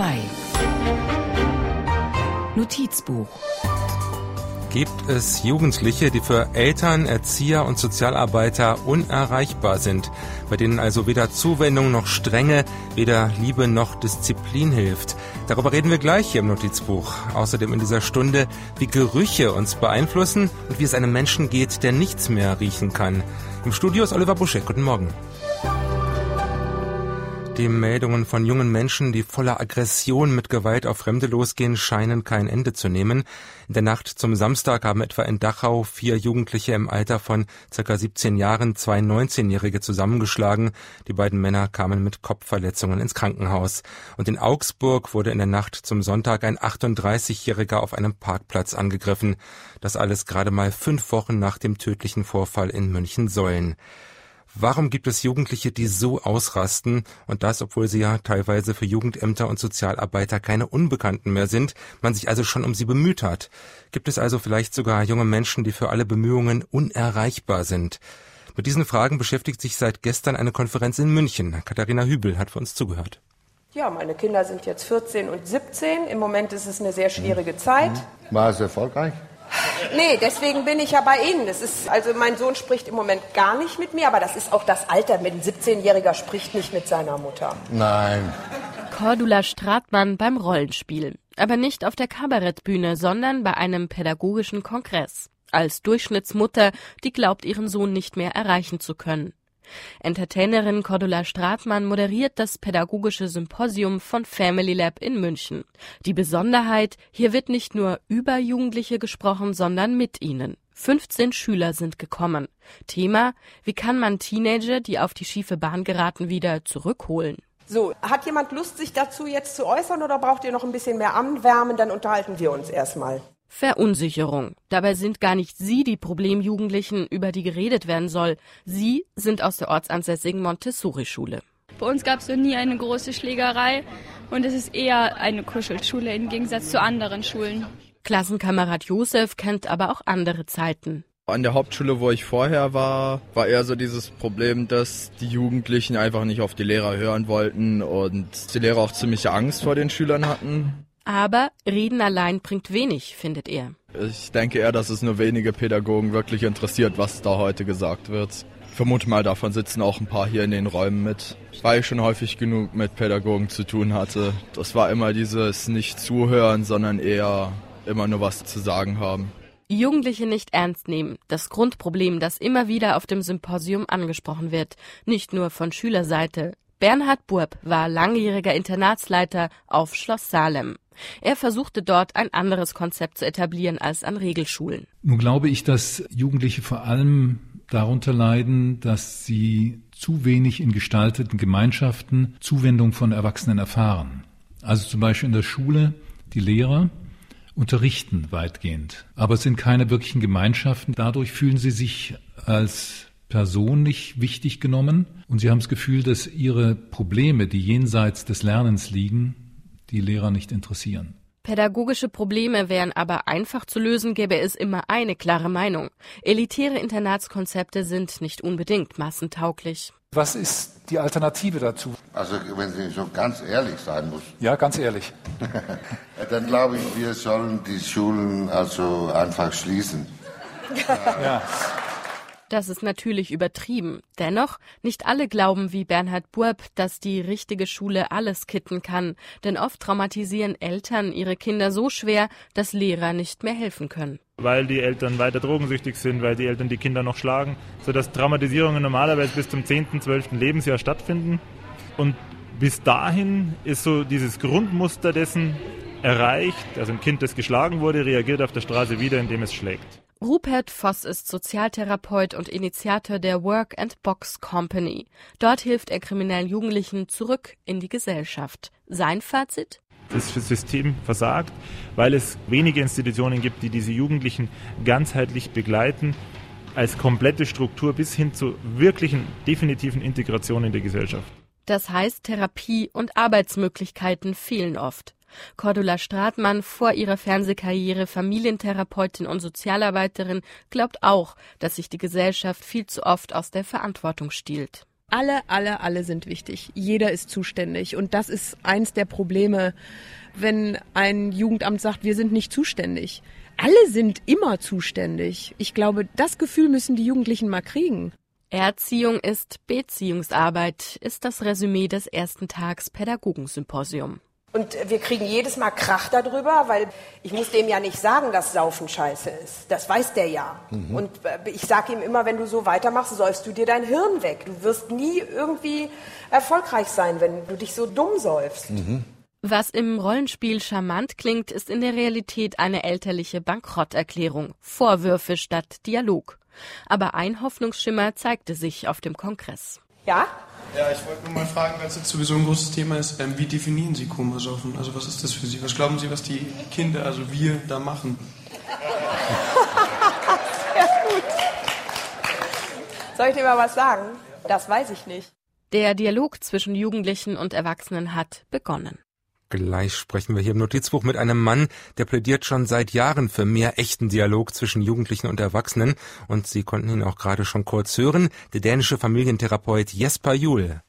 2 Notizbuch Gibt es Jugendliche, die für Eltern, Erzieher und Sozialarbeiter unerreichbar sind, bei denen also weder Zuwendung noch Strenge, weder Liebe noch Disziplin hilft? Darüber reden wir gleich hier im Notizbuch. Außerdem in dieser Stunde, wie Gerüche uns beeinflussen und wie es einem Menschen geht, der nichts mehr riechen kann. Im Studio ist Oliver Buschek. Guten Morgen. Die Meldungen von jungen Menschen, die voller Aggression mit Gewalt auf Fremde losgehen, scheinen kein Ende zu nehmen. In der Nacht zum Samstag haben etwa in Dachau vier Jugendliche im Alter von ca. 17 Jahren zwei 19-Jährige zusammengeschlagen. Die beiden Männer kamen mit Kopfverletzungen ins Krankenhaus. Und in Augsburg wurde in der Nacht zum Sonntag ein 38-Jähriger auf einem Parkplatz angegriffen. Das alles gerade mal fünf Wochen nach dem tödlichen Vorfall in München-Sollen. Warum gibt es Jugendliche, die so ausrasten und das, obwohl sie ja teilweise für Jugendämter und Sozialarbeiter keine Unbekannten mehr sind, man sich also schon um sie bemüht hat? Gibt es also vielleicht sogar junge Menschen, die für alle Bemühungen unerreichbar sind? Mit diesen Fragen beschäftigt sich seit gestern eine Konferenz in München. Katharina Hübel hat für uns zugehört. Ja, meine Kinder sind jetzt 14 und 17. Im Moment ist es eine sehr schwierige Zeit. War es erfolgreich? Nee, deswegen bin ich ja bei Ihnen. Das ist, also mein Sohn spricht im Moment gar nicht mit mir, aber das ist auch das Alter. Ein 17-Jähriger spricht nicht mit seiner Mutter. Nein. Cordula Stratmann beim Rollenspielen. Aber nicht auf der Kabarettbühne, sondern bei einem pädagogischen Kongress. Als Durchschnittsmutter, die glaubt, ihren Sohn nicht mehr erreichen zu können. Entertainerin Cordula Stratmann moderiert das pädagogische Symposium von Family Lab in München. Die Besonderheit, hier wird nicht nur über Jugendliche gesprochen, sondern mit ihnen. 15 Schüler sind gekommen. Thema, wie kann man Teenager, die auf die schiefe Bahn geraten, wieder zurückholen? So, hat jemand Lust, sich dazu jetzt zu äußern oder braucht ihr noch ein bisschen mehr Anwärmen? Dann unterhalten wir uns erstmal. Verunsicherung. Dabei sind gar nicht Sie die Problemjugendlichen, über die geredet werden soll. Sie sind aus der ortsansässigen Montessori-Schule. Bei uns gab es noch nie eine große Schlägerei und es ist eher eine Kuschelschule im Gegensatz zu anderen Schulen. Klassenkamerad Josef kennt aber auch andere Zeiten. An der Hauptschule, wo ich vorher war, war eher so dieses Problem, dass die Jugendlichen einfach nicht auf die Lehrer hören wollten und die Lehrer auch ziemliche Angst vor den Schülern hatten. Aber Reden allein bringt wenig, findet er. Ich denke eher, dass es nur wenige Pädagogen wirklich interessiert, was da heute gesagt wird. Ich vermute mal, davon sitzen auch ein paar hier in den Räumen mit, weil ich schon häufig genug mit Pädagogen zu tun hatte. Das war immer dieses nicht zuhören, sondern eher immer nur was zu sagen haben. Jugendliche nicht ernst nehmen. Das Grundproblem, das immer wieder auf dem Symposium angesprochen wird. Nicht nur von Schülerseite. Bernhard Burb war langjähriger Internatsleiter auf Schloss Salem. Er versuchte dort ein anderes Konzept zu etablieren als an Regelschulen. Nun glaube ich, dass Jugendliche vor allem darunter leiden, dass sie zu wenig in gestalteten Gemeinschaften Zuwendung von Erwachsenen erfahren. Also zum Beispiel in der Schule die Lehrer unterrichten weitgehend, aber es sind keine wirklichen Gemeinschaften. Dadurch fühlen sie sich als Person nicht wichtig genommen und sie haben das Gefühl, dass ihre Probleme, die jenseits des Lernens liegen, die Lehrer nicht interessieren. Pädagogische Probleme wären aber einfach zu lösen, gäbe es immer eine klare Meinung. Elitäre Internatskonzepte sind nicht unbedingt massentauglich. Was ist die Alternative dazu? Also, wenn Sie so ganz ehrlich sein muss. Ja, ganz ehrlich. dann glaube ich, wir sollen die Schulen also einfach schließen. ja. Das ist natürlich übertrieben. Dennoch, nicht alle glauben wie Bernhard Burb, dass die richtige Schule alles kitten kann, denn oft traumatisieren Eltern ihre Kinder so schwer, dass Lehrer nicht mehr helfen können. Weil die Eltern weiter drogensüchtig sind, weil die Eltern die Kinder noch schlagen, sodass Traumatisierungen normalerweise bis zum 10., 12. Lebensjahr stattfinden. Und bis dahin ist so dieses Grundmuster dessen erreicht. Also ein Kind, das geschlagen wurde, reagiert auf der Straße wieder, indem es schlägt. Rupert Voss ist Sozialtherapeut und Initiator der Work and Box Company. Dort hilft er kriminellen Jugendlichen zurück in die Gesellschaft. Sein Fazit? Das System versagt, weil es wenige Institutionen gibt, die diese Jugendlichen ganzheitlich begleiten, als komplette Struktur bis hin zur wirklichen, definitiven Integration in die Gesellschaft. Das heißt, Therapie und Arbeitsmöglichkeiten fehlen oft. Cordula Stratmann, vor ihrer Fernsehkarriere Familientherapeutin und Sozialarbeiterin, glaubt auch, dass sich die Gesellschaft viel zu oft aus der Verantwortung stiehlt. Alle, alle, alle sind wichtig. Jeder ist zuständig. Und das ist eins der Probleme, wenn ein Jugendamt sagt, wir sind nicht zuständig. Alle sind immer zuständig. Ich glaube, das Gefühl müssen die Jugendlichen mal kriegen. Erziehung ist Beziehungsarbeit, ist das Resümee des ersten Tags Pädagogensymposium. Und wir kriegen jedes Mal Krach darüber, weil ich muss dem ja nicht sagen, dass Saufen scheiße ist. Das weiß der ja. Mhm. Und äh, ich sage ihm immer, wenn du so weitermachst, säufst du dir dein Hirn weg. Du wirst nie irgendwie erfolgreich sein, wenn du dich so dumm säufst. Mhm. Was im Rollenspiel charmant klingt, ist in der Realität eine elterliche Bankrotterklärung. Vorwürfe statt Dialog. Aber ein Hoffnungsschimmer zeigte sich auf dem Kongress. Ja? Ja, ich wollte nur mal fragen, weil es jetzt sowieso ein großes Thema ist, ähm, wie definieren Sie Komasaufen? Also was ist das für Sie? Was glauben Sie, was die Kinder, also wir, da machen? Sehr gut. Soll ich dir mal was sagen? Das weiß ich nicht. Der Dialog zwischen Jugendlichen und Erwachsenen hat begonnen. Gleich sprechen wir hier im Notizbuch mit einem Mann, der plädiert schon seit Jahren für mehr echten Dialog zwischen Jugendlichen und Erwachsenen. Und Sie konnten ihn auch gerade schon kurz hören, der dänische Familientherapeut Jesper Juhl.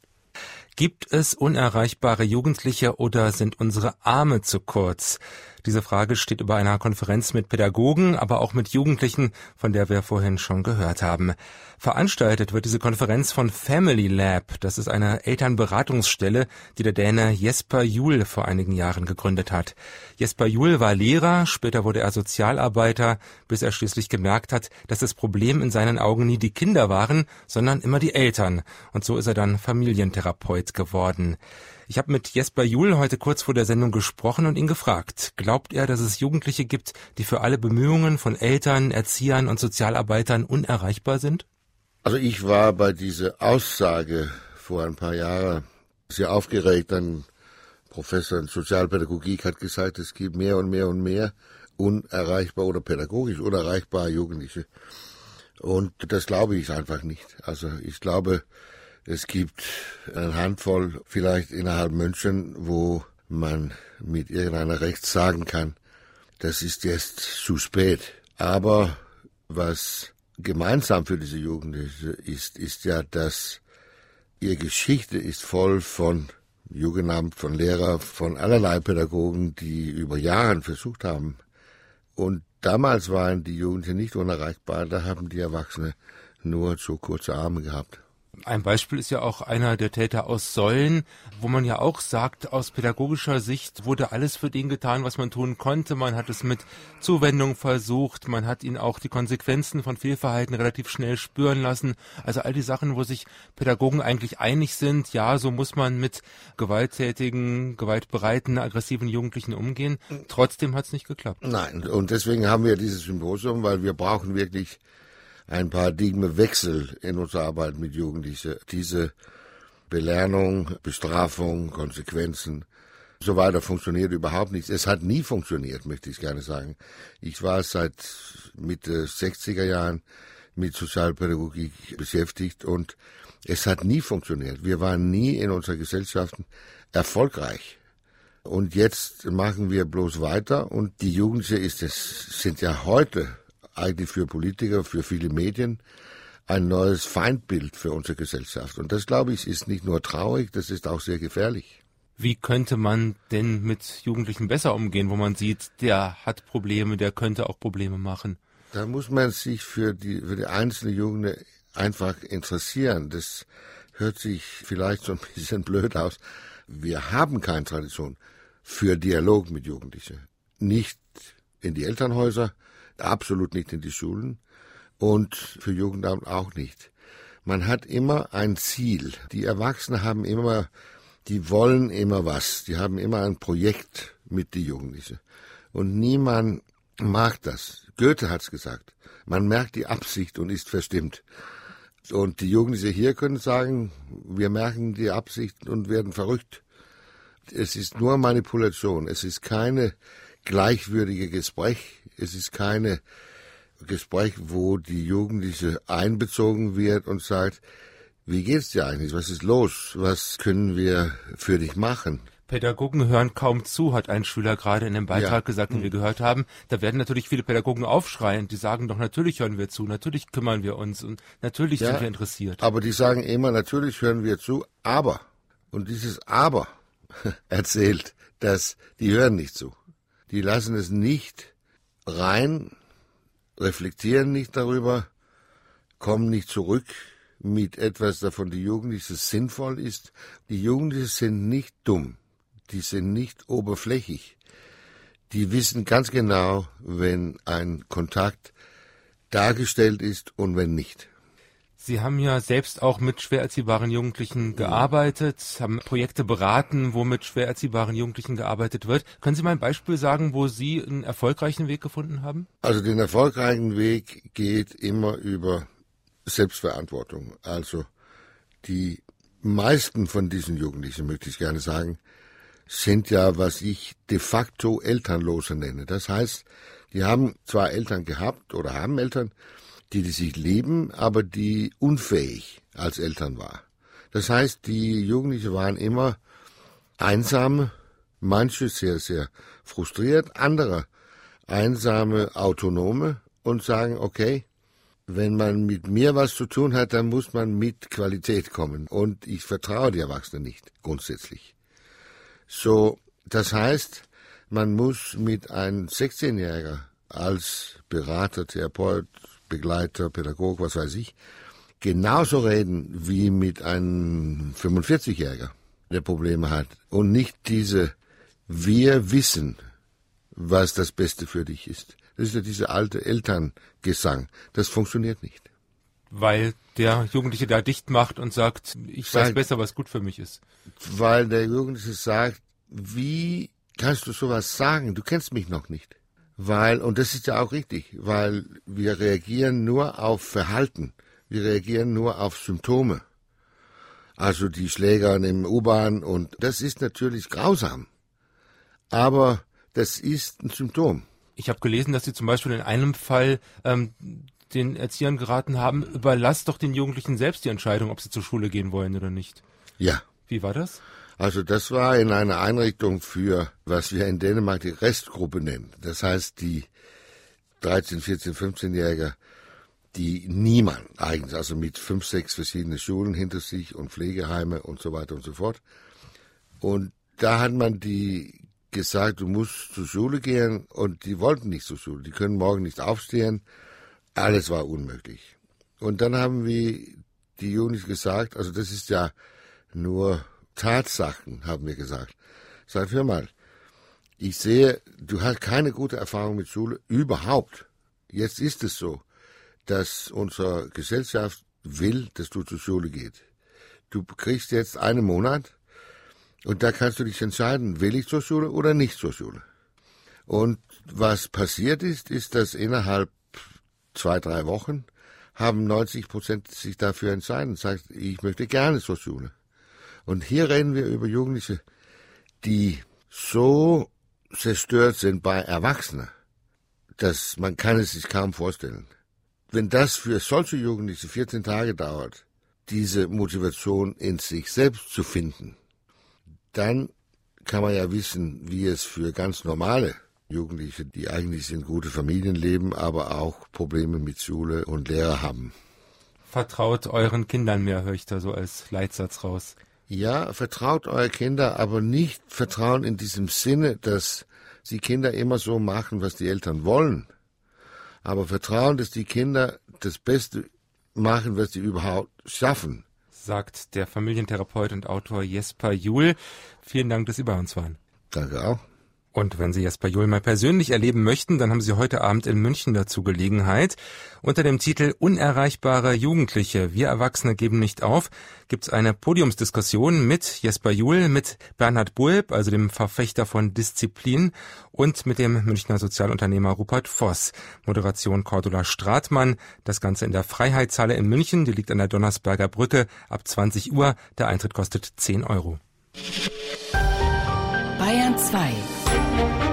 Gibt es unerreichbare Jugendliche oder sind unsere Arme zu kurz? Diese Frage steht über einer Konferenz mit Pädagogen, aber auch mit Jugendlichen, von der wir vorhin schon gehört haben. Veranstaltet wird diese Konferenz von Family Lab. Das ist eine Elternberatungsstelle, die der Däne Jesper Juhl vor einigen Jahren gegründet hat. Jesper Juhl war Lehrer, später wurde er Sozialarbeiter, bis er schließlich gemerkt hat, dass das Problem in seinen Augen nie die Kinder waren, sondern immer die Eltern. Und so ist er dann Familientherapeut geworden. Ich habe mit Jesper Juhl heute kurz vor der Sendung gesprochen und ihn gefragt, glaubt er, dass es Jugendliche gibt, die für alle Bemühungen von Eltern, Erziehern und Sozialarbeitern unerreichbar sind? Also ich war bei dieser Aussage vor ein paar Jahren sehr aufgeregt. Ein Professor in Sozialpädagogik hat gesagt, es gibt mehr und mehr und mehr unerreichbar oder pädagogisch unerreichbare Jugendliche. Und das glaube ich einfach nicht. Also ich glaube, es gibt eine Handvoll vielleicht innerhalb München, wo man mit irgendeiner Recht sagen kann, das ist jetzt zu spät. Aber was gemeinsam für diese Jugendliche ist, ist ja, dass ihre Geschichte ist voll von Jugendamt, von Lehrer, von allerlei Pädagogen, die über Jahre versucht haben. Und damals waren die Jugendlichen nicht unerreichbar, da haben die Erwachsene nur zu kurze Arme gehabt. Ein Beispiel ist ja auch einer der Täter aus Säulen, wo man ja auch sagt, aus pädagogischer Sicht wurde alles für den getan, was man tun konnte. Man hat es mit Zuwendung versucht, man hat ihn auch die Konsequenzen von Fehlverhalten relativ schnell spüren lassen. Also all die Sachen, wo sich Pädagogen eigentlich einig sind, ja, so muss man mit gewalttätigen, gewaltbereiten, aggressiven Jugendlichen umgehen. Trotzdem hat es nicht geklappt. Nein, und deswegen haben wir dieses Symposium, weil wir brauchen wirklich ein Paradigmewechsel in unserer Arbeit mit Jugendlichen. Diese Belernung, Bestrafung, Konsequenzen, so weiter funktioniert überhaupt nichts. Es hat nie funktioniert, möchte ich gerne sagen. Ich war seit Mitte 60er Jahren mit Sozialpädagogik beschäftigt und es hat nie funktioniert. Wir waren nie in unserer Gesellschaft erfolgreich. Und jetzt machen wir bloß weiter und die Jugendlichen ist es, sind ja heute eigentlich für Politiker, für viele Medien ein neues Feindbild für unsere Gesellschaft. Und das, glaube ich, ist nicht nur traurig, das ist auch sehr gefährlich. Wie könnte man denn mit Jugendlichen besser umgehen, wo man sieht, der hat Probleme, der könnte auch Probleme machen? Da muss man sich für die, für die einzelne Jugend einfach interessieren. Das hört sich vielleicht so ein bisschen blöd aus. Wir haben keine Tradition für Dialog mit Jugendlichen. Nicht in die Elternhäuser, absolut nicht in die Schulen und für Jugendamt auch nicht. Man hat immer ein Ziel. Die Erwachsenen haben immer, die wollen immer was. Die haben immer ein Projekt mit die Jugendlichen. Und niemand mag das. Goethe hat's gesagt. Man merkt die Absicht und ist verstimmt. Und die Jugendlichen hier können sagen, wir merken die Absicht und werden verrückt. Es ist nur Manipulation. Es ist keine gleichwürdige Gespräch. Es ist keine Gespräch, wo die Jugendliche einbezogen wird und sagt, wie geht's dir eigentlich? Was ist los? Was können wir für dich machen? Pädagogen hören kaum zu, hat ein Schüler gerade in dem Beitrag ja. gesagt, den wir hm. gehört haben. Da werden natürlich viele Pädagogen aufschreien. Die sagen doch, natürlich hören wir zu, natürlich kümmern wir uns und natürlich ja, sind wir interessiert. Aber die sagen immer, natürlich hören wir zu, aber. Und dieses Aber erzählt, dass die hören nicht zu. Die lassen es nicht rein, reflektieren nicht darüber, kommen nicht zurück mit etwas davon die Jugendlichen sinnvoll ist. Die Jugendlichen sind nicht dumm die sind nicht oberflächig. Die wissen ganz genau, wenn ein Kontakt dargestellt ist und wenn nicht. Sie haben ja selbst auch mit schwer erziehbaren Jugendlichen gearbeitet, haben Projekte beraten, wo mit schwer erziehbaren Jugendlichen gearbeitet wird. Können Sie mal ein Beispiel sagen, wo Sie einen erfolgreichen Weg gefunden haben? Also den erfolgreichen Weg geht immer über Selbstverantwortung. Also die meisten von diesen Jugendlichen, möchte ich gerne sagen, sind ja, was ich de facto Elternlose nenne. Das heißt, die haben zwar Eltern gehabt oder haben Eltern, die, die sich lieben, aber die unfähig als Eltern war. Das heißt, die Jugendlichen waren immer einsame, manche sehr, sehr frustriert, andere einsame, autonome und sagen, okay, wenn man mit mir was zu tun hat, dann muss man mit Qualität kommen. Und ich vertraue die Erwachsenen nicht, grundsätzlich. So, das heißt, man muss mit einem 16-Jähriger als Berater, Therapeut, Begleiter, Pädagog, was weiß ich, genauso reden wie mit einem 45-Jähriger, der Probleme hat. Und nicht diese, wir wissen, was das Beste für dich ist. Das ist ja dieser alte Elterngesang. Das funktioniert nicht. Weil der Jugendliche da dicht macht und sagt, ich weiß besser, was gut für mich ist. Weil der Jugendliche sagt, wie kannst du sowas sagen? Du kennst mich noch nicht. Weil, und das ist ja auch richtig, weil wir reagieren nur auf Verhalten. Wir reagieren nur auf Symptome. Also die Schläger im U-Bahn und das ist natürlich grausam. Aber das ist ein Symptom. Ich habe gelesen, dass Sie zum Beispiel in einem Fall ähm, den Erziehern geraten haben, überlasst doch den Jugendlichen selbst die Entscheidung, ob sie zur Schule gehen wollen oder nicht. Ja. Wie war das? Also das war in einer Einrichtung für, was wir in Dänemark die Restgruppe nennen. Das heißt, die 13, 14, 15-Jährige, die niemand eigentlich, also mit fünf, sechs verschiedene Schulen hinter sich und Pflegeheime und so weiter und so fort. Und da hat man die gesagt, du musst zur Schule gehen und die wollten nicht zur Schule. Die können morgen nicht aufstehen alles war unmöglich. Und dann haben wir die Jugendlichen gesagt, also das ist ja nur Tatsachen, haben wir gesagt. Sag, hör mal, ich sehe, du hast keine gute Erfahrung mit Schule, überhaupt. Jetzt ist es so, dass unsere Gesellschaft will, dass du zur Schule gehst. Du kriegst jetzt einen Monat und da kannst du dich entscheiden, will ich zur Schule oder nicht zur Schule. Und was passiert ist, ist, dass innerhalb zwei, drei Wochen haben 90 Prozent sich dafür entscheiden, sagt, ich möchte gerne zur Schule. Und hier reden wir über Jugendliche, die so zerstört sind bei Erwachsenen, dass man kann es sich kaum vorstellen. Wenn das für solche Jugendliche 14 Tage dauert, diese Motivation in sich selbst zu finden, dann kann man ja wissen, wie es für ganz normale Jugendliche, die eigentlich in gute Familien leben, aber auch Probleme mit Schule und Lehrer haben. Vertraut euren Kindern mehr, höre ich da so als Leitsatz raus. Ja, vertraut eure Kinder, aber nicht vertrauen in diesem Sinne, dass die Kinder immer so machen, was die Eltern wollen. Aber vertrauen, dass die Kinder das Beste machen, was sie überhaupt schaffen. Sagt der Familientherapeut und Autor Jesper Juhl. Vielen Dank, dass Sie bei uns waren. Danke auch. Und wenn Sie Jesper Juhl mal persönlich erleben möchten, dann haben Sie heute Abend in München dazu Gelegenheit. Unter dem Titel Unerreichbare Jugendliche, wir Erwachsene geben nicht auf, gibt's eine Podiumsdiskussion mit Jesper Juhl, mit Bernhard Bulb, also dem Verfechter von Disziplin, und mit dem Münchner Sozialunternehmer Rupert Voss. Moderation Cordula Stratmann. Das Ganze in der Freiheitshalle in München, die liegt an der Donnersberger Brücke ab 20 Uhr. Der Eintritt kostet 10 Euro. Bayern 2 Thank you